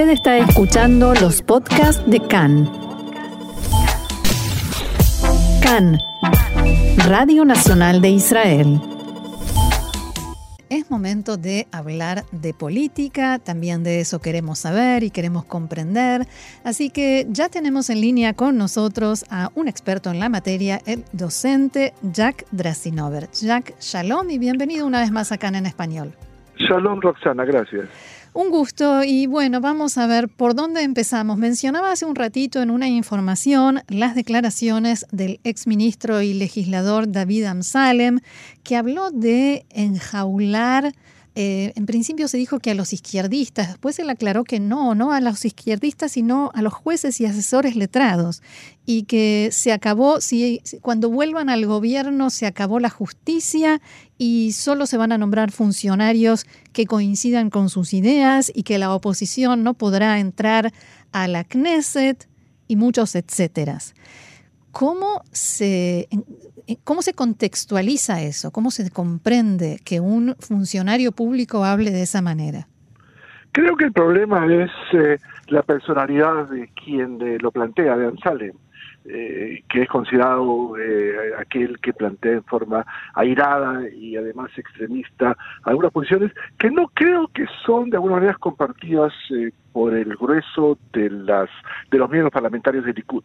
Usted está escuchando los podcasts de CAN. CAN, Radio Nacional de Israel. Es momento de hablar de política, también de eso queremos saber y queremos comprender. Así que ya tenemos en línea con nosotros a un experto en la materia, el docente Jack Drasinover. Jack, shalom y bienvenido una vez más acá en español. Shalom, Roxana, gracias. Un gusto y bueno, vamos a ver por dónde empezamos. Mencionaba hace un ratito en una información las declaraciones del exministro y legislador David Amsalem, que habló de enjaular eh, en principio se dijo que a los izquierdistas, después él aclaró que no, no a los izquierdistas, sino a los jueces y asesores letrados, y que se acabó, si, cuando vuelvan al gobierno se acabó la justicia y solo se van a nombrar funcionarios que coincidan con sus ideas y que la oposición no podrá entrar a la Knesset y muchos etcéteras. ¿Cómo se, ¿Cómo se contextualiza eso? ¿Cómo se comprende que un funcionario público hable de esa manera? Creo que el problema es eh, la personalidad de quien lo plantea, de Ansalem. Eh, que es considerado eh, aquel que plantea en forma airada y además extremista algunas posiciones que no creo que son de alguna manera compartidas por el grueso de las de los miembros parlamentarios de Likud.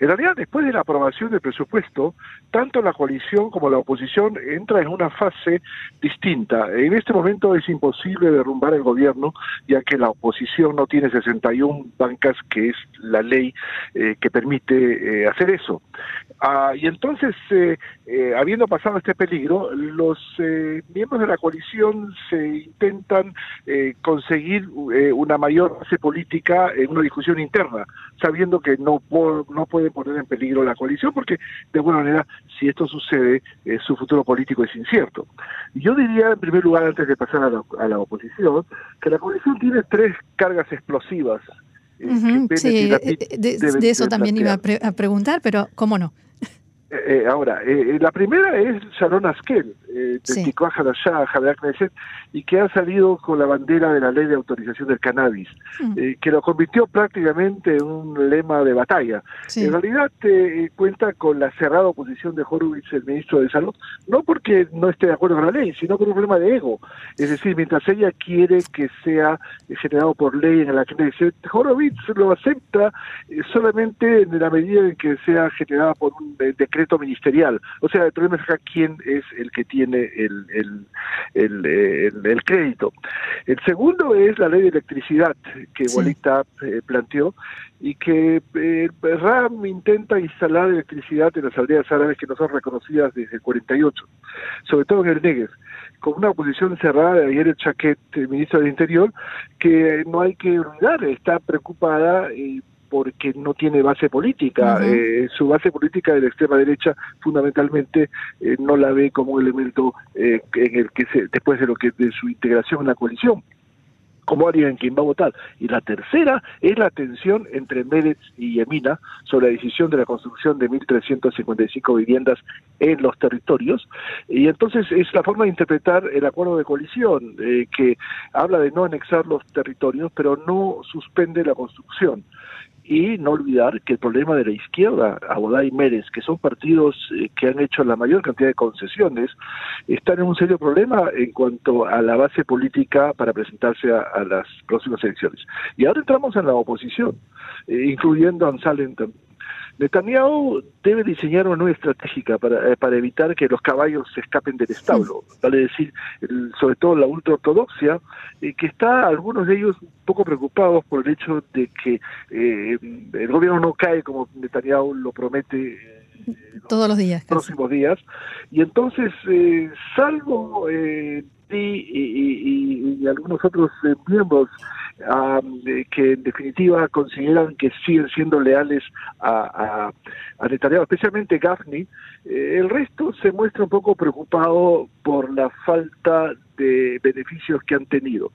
En realidad, después de la aprobación del presupuesto, tanto la coalición como la oposición entra en una fase distinta. En este momento es imposible derrumbar el gobierno, ya que la oposición no tiene 61 bancas, que es la ley eh, que permite eh, hacer eso. Ah, y entonces, eh, habiendo pasado este peligro, los miembros de la coalición se intentan conseguir una mayor política en una discusión interna, sabiendo que no, no puede poner en peligro la coalición, porque de alguna manera, si esto sucede, eh, su futuro político es incierto. Yo diría, en primer lugar, antes de pasar a la, oposición, que la coalición tiene tres cargas explosivas. Eh, sí, eh, de, eso también iba a, preguntar, pero ¿cómo no? ahora, la primera es Sharon Askel, eh, sí. y que ha salido con la bandera de la ley de autorización del cannabis, hmm. eh, que lo convirtió prácticamente en un lema de batalla. En realidad eh, cuenta con la cerrada oposición de Horowitz, el ministro de Salud, no porque no esté de acuerdo con la ley, sino por un problema de ego. Es decir, mientras ella quiere que sea generado por ley en la Knesset, Horowitz lo acepta solamente en la medida en que sea generada por un decreto ministerial. O sea, el problema es acá quién es el que tiene tiene el, el, crédito. El segundo es la ley de electricidad que sí. Eh, planteó y que eh, RAM intenta instalar electricidad en las aldeas árabes que no son reconocidas desde el 48, sobre todo en el Negev con una oposición cerrada de ayer el Chaquet, el ministro del Interior, que no hay que olvidar, está preocupada y porque no tiene base política. Eh, su base política de la extrema derecha fundamentalmente eh, no la ve como un elemento eh, en el que se, después de lo que de su integración en la coalición como alguien en quien va a votar. Y la tercera es la tensión entre Meretz y Yemina sobre la decisión de la construcción de 1.355 viviendas en los territorios. Y entonces es la forma de interpretar el acuerdo de coalición, que habla de no anexar los territorios, pero no suspende la construcción y no olvidar que el problema de la izquierda, Abodá y Mérez, que son partidos eh, que han hecho la mayor cantidad de concesiones, están en un serio problema en cuanto a la base política para presentarse a, las próximas elecciones. Y ahora entramos en la oposición, eh, incluyendo a Ansalen Netanyahu debe diseñar una nueva estratégica para, eh, para evitar que los caballos se escapen del establo, vale decir, sobre todo la ultraortodoxia, eh, que está algunos de ellos un poco preocupados por el hecho de que eh, el gobierno no cae como Netanyahu lo promete todos los días. Próximos días. Y entonces, salvo eh, y, algunos otros miembros que en definitiva consideran que siguen siendo leales a, a, Netanyahu, especialmente Gafni, eh, el resto se muestra un poco preocupado por la falta de beneficios que han tenido.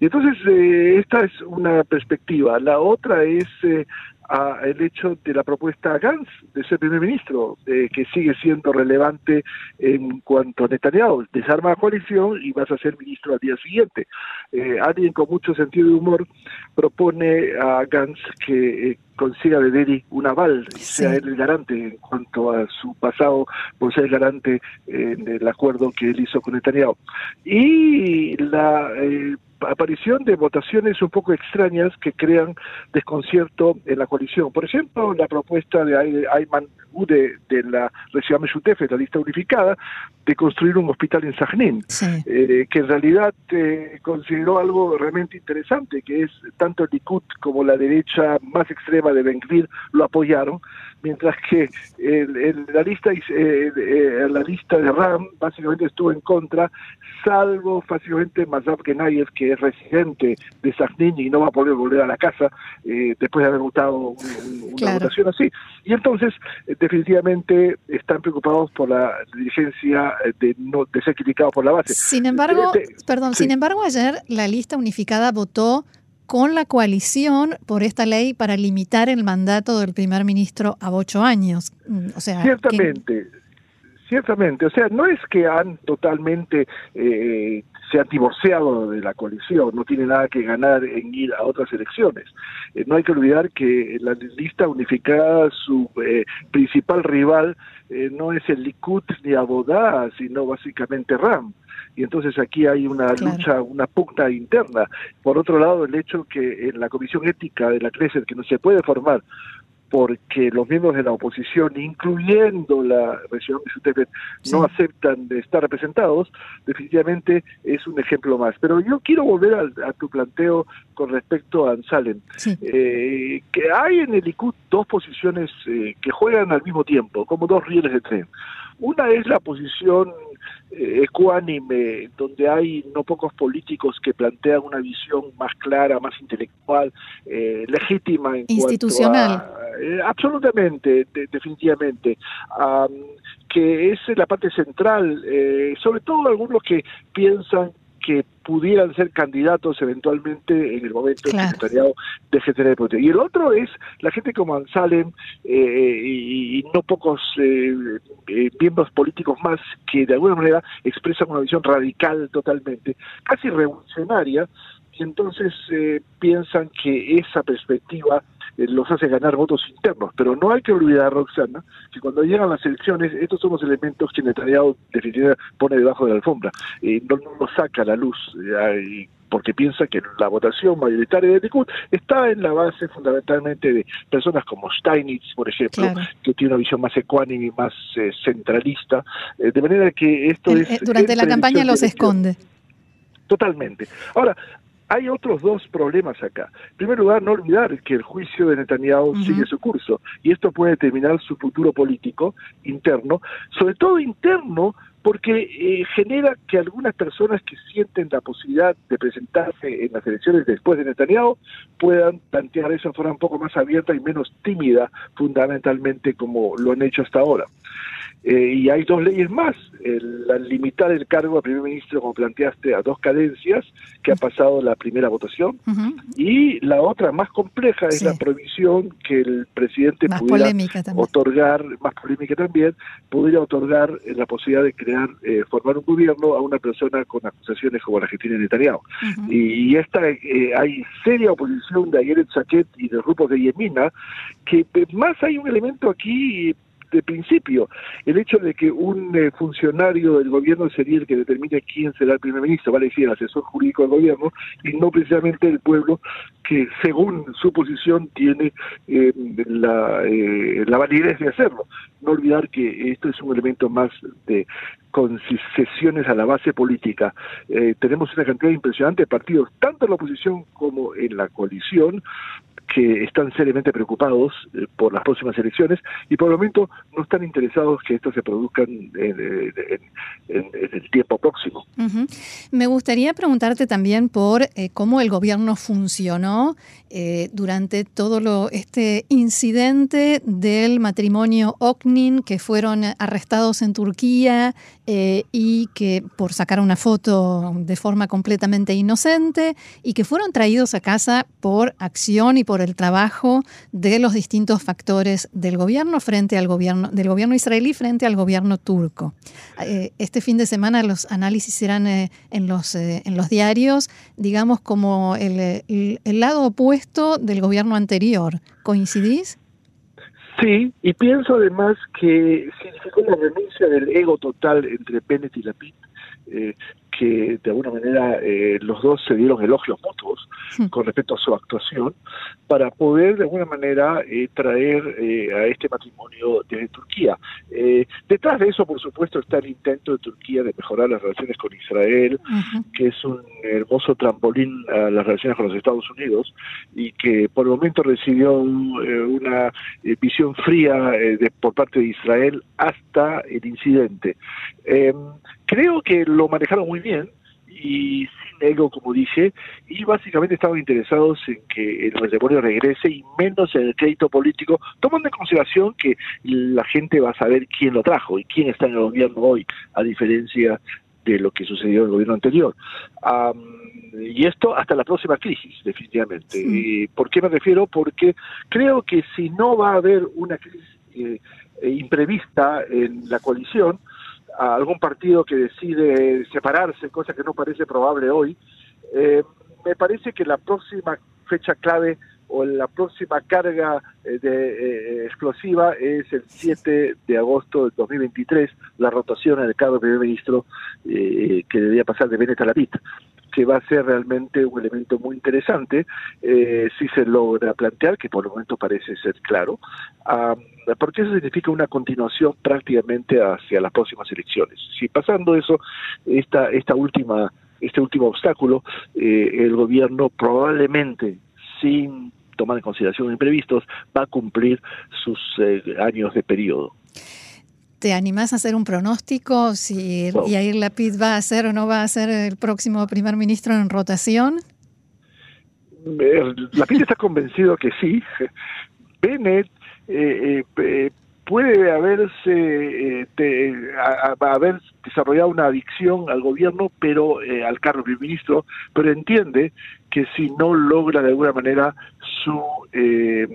Y entonces, eh, esta es una perspectiva. La otra es eh, al hecho de la propuesta Gantz de ser primer ministro, que sigue siendo relevante en cuanto a Netanyahu. Desarma la coalición y vas a ser ministro al día siguiente. Eh, alguien con mucho sentido de humor propone a Gantz que eh, consiga de Deri un aval y sea él el garante en cuanto a su pasado por ser garante en el acuerdo que él hizo con Netanyahu. Y la eh, aparición de votaciones un poco extrañas que crean desconcierto en la coalición. Por ejemplo, la propuesta de Ayman Ude de la Región de la lista unificada, de construir un hospital en Sajnín, eh, que en realidad eh, consideró algo realmente interesante, que es tanto el Likud como la derecha más extrema de Ben-Gvir lo apoyaron, mientras que el, la lista eh, la lista de Ram básicamente estuvo en contra, salvo básicamente Mazab Genayev, que es residente de Sajnín y no va a poder volver a la casa después de haber votado una votación así. Y entonces, definitivamente están preocupados por la dirigencia de no de ser criticados por la base. Sin embargo, perdón, sin embargo ayer la lista unificada votó con la coalición por esta ley para limitar el mandato del primer ministro a ocho años. Mm, o sea, ciertamente. Ciertamente, o sea, no es que han totalmente eh, se han divorciado de la coalición, no tiene nada que ganar en ir a otras elecciones. Eh, no hay que olvidar que la lista unificada, su eh, principal rival eh, no es el Likud ni Abodá, sino básicamente Ram y entonces aquí hay una lucha, una pugna interna. Por otro lado, el hecho que en la comisión ética de la Knesset, que no se puede formar porque los miembros de la oposición, incluyendo la región de no aceptan estar representados, definitivamente es un ejemplo más. Pero yo quiero volver a, tu planteo con respecto a Ansalem. Eh, que hay en el Likud dos posiciones eh, que juegan al mismo tiempo, como dos rieles de tren. Una es la posición ecuánime, donde hay no pocos políticos que plantean una visión más clara, más intelectual, eh, legítima. En Institucional. Eh, absolutamente, definitivamente. que es la parte central, sobre todo algunos que piensan que pudieran ser candidatos eventualmente en el momento en que el secretariado de tener poder. Y el otro es la gente como Ansalem eh, y, no pocos eh, eh, miembros políticos más que de alguna manera expresan una visión radical totalmente, casi revolucionaria, y entonces piensan que esa perspectiva eh, los hace ganar votos internos. Pero no hay que olvidar, Roxana, que cuando llegan las elecciones, estos son los elementos que Netanyahu definitivamente pone debajo de la alfombra. y no, los saca a la luz. Eh, porque piensa que la votación mayoritaria de Likud está en la base fundamentalmente de personas como Steinitz, por ejemplo, que tiene una visión más ecuánime y más eh, centralista, de manera que esto es... Durante la campaña los esconde. Totalmente. Ahora, hay otros dos problemas acá. En primer lugar, no olvidar que el juicio de Netanyahu sigue su curso y esto puede determinar su futuro político interno, sobre todo interno porque eh, genera que algunas personas que sienten la posibilidad de presentarse en las elecciones después de Netanyahu puedan plantear eso de forma un poco más abierta y menos tímida, fundamentalmente como lo han hecho hasta ahora. Eh, y hay dos leyes más, el, limitar el cargo al primer ministro, como planteaste, a dos cadencias, que ha pasado la primera votación, y la otra más compleja es la prohibición que el presidente pudiera otorgar, más polémica también, pudiera otorgar la posibilidad de crear, eh, formar un gobierno a una persona con acusaciones como la que tiene Netanyahu. y, esta eh, hay seria oposición de Ayeret Saquet y de grupos de Yemina, que más hay un elemento aquí de principio. El hecho de que un eh, funcionario del gobierno sería el que determine quién será el primer ministro, vale decir, el asesor jurídico del gobierno, y no precisamente el pueblo que según su posición tiene eh, la, eh, la validez de hacerlo. No olvidar que esto es un elemento más de concesiones a la base política. tenemos una cantidad impresionante de partidos, tanto en la oposición como en la coalición, que están seriamente preocupados eh, por las próximas elecciones y por el momento no están interesados que esto se produzcan en, el tiempo próximo. Me gustaría preguntarte también por eh, cómo el gobierno funcionó. Eh, durante todo lo, este incidente del matrimonio Oknin, que fueron arrestados en Turquía y que por sacar una foto de forma completamente inocente y que fueron traídos a casa por acción y por el trabajo de los distintos factores del gobierno frente al gobierno del gobierno israelí frente al gobierno turco. Eh, este fin de semana los análisis eran en los en los diarios, digamos como el, el lado opuesto del gobierno anterior. ¿Coincidís? Sí, y pienso además que significó la renuncia del ego total entre Bennett y Lapid, eh, que de alguna manera eh, los dos se dieron elogios mutuos hmm. con respecto a su actuación, para poder de alguna manera eh, traer a este matrimonio desde Turquía. detrás de eso, por supuesto, está el intento de Turquía de mejorar las relaciones con Israel, que es un hermoso trampolín a las relaciones con los Estados Unidos y que por el momento recibió una visión fría de, por parte de Israel hasta el incidente. Creo que lo manejaron muy bien y sin ego, como dije, y básicamente estaban interesados en que el matrimonio regrese y menos en el crédito político, tomando en consideración que la gente va a saber quién lo trajo y quién está en el gobierno hoy, a diferencia de lo que sucedió en el gobierno anterior. y esto hasta la próxima crisis, definitivamente. ¿Y ¿Por qué me refiero? Porque creo que si no va a haber una crisis eh, imprevista en la coalición, a algún partido que decide separarse, cosa que no parece probable hoy, eh, me parece que la próxima fecha clave o la próxima carga eh, de, eh, explosiva es el 7 de agosto del 2023, la rotación en el cargo de primer ministro que debía pasar de Benet a la que va a ser realmente un elemento muy interesante eh, si se logra plantear, que por el momento parece ser claro, porque eso significa una continuación prácticamente hacia las próximas elecciones. Si pasando eso, esta, esta última, este último obstáculo, eh, el gobierno probablemente sin tomar en consideración imprevistos, va a cumplir sus eh, años de periodo. ¿Te animás a hacer un pronóstico si Yair Lapid va a ser o no va a ser el próximo primer ministro en rotación? Eh, Lapid está convencido que sí. Bennett eh, eh, puede haberse haber desarrollado una adicción al gobierno, pero al cargo de primer ministro, pero entiende que si no logra de alguna manera su eh,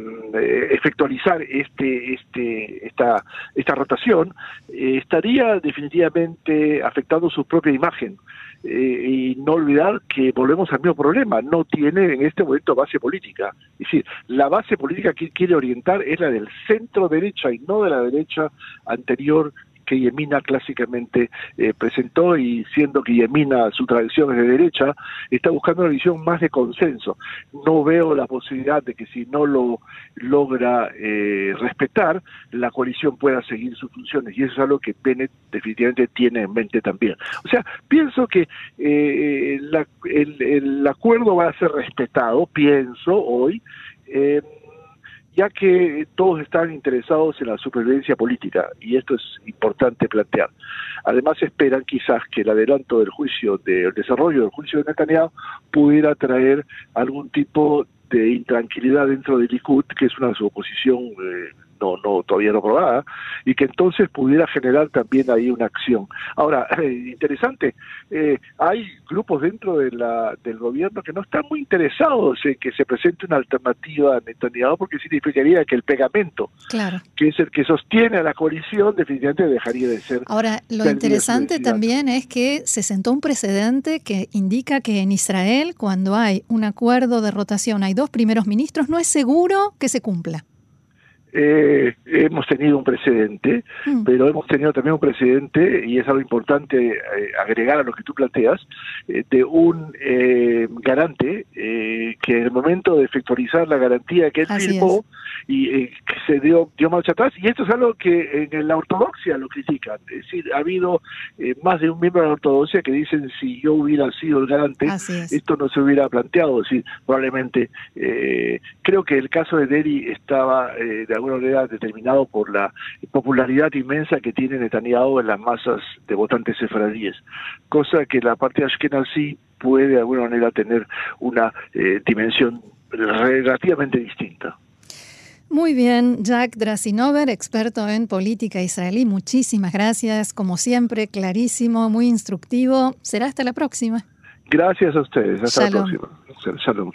efectualizar este este esta esta rotación eh, estaría definitivamente afectando su propia imagen. Eh, y no olvidar que volvemos al mismo problema no tiene en este momento base política. Es decir la base política que quiere orientar es la del centro derecha y no de la derecha anterior que Yemina clásicamente eh, presentó y siendo que Yemina su tradición es de derecha, está buscando una visión más de consenso. No veo la posibilidad de que si no lo logra eh, respetar, la coalición pueda seguir sus funciones y eso es algo que Bennett definitivamente tiene en mente también. O sea, pienso que eh, el, el, acuerdo va a ser respetado, pienso hoy, ya que todos están interesados en la supervivencia política, y esto es importante plantear. Además esperan quizás que el adelanto del juicio, del desarrollo del juicio de Netanyahu, pudiera traer algún tipo de intranquilidad dentro del Likud, que es una suposición eh, no, no todavía no probada, y que entonces pudiera generar también ahí una acción. Ahora, interesante, eh, hay grupos dentro de la, del gobierno que no están muy interesados en que se presente una alternativa a Netanyahu, porque significaría que el pegamento, que es el que sostiene a la coalición, definitivamente dejaría de ser. Ahora, lo interesante también es que se sentó un precedente que indica que en Israel, cuando hay un acuerdo de rotación, hay dos primeros ministros, no es seguro que se cumpla eh, hemos tenido un precedente, mm. pero hemos tenido también un precedente, y es algo importante eh, agregar a lo que tú planteas, eh, de un eh, garante que en el momento de efectualizar la garantía que él firmó y se dio, dio marcha atrás, y esto es algo que en la ortodoxia lo critican, es decir, ha habido más de un miembro de la ortodoxia que dicen si yo hubiera sido el garante, esto no se hubiera planteado, es decir, probablemente creo que el caso de Deri estaba de alguna manera determinado por la popularidad inmensa que tiene Netanyahu en las masas de votantes sefradíes, cosa que la parte ashkenazí puede de alguna manera tener una eh, dimensión relativamente distinta. Muy bien, Jack Drasinover, experto en política israelí, muchísimas gracias, como siempre, clarísimo, muy instructivo. Será hasta la próxima. Gracias a ustedes, hasta la próxima. Shalom.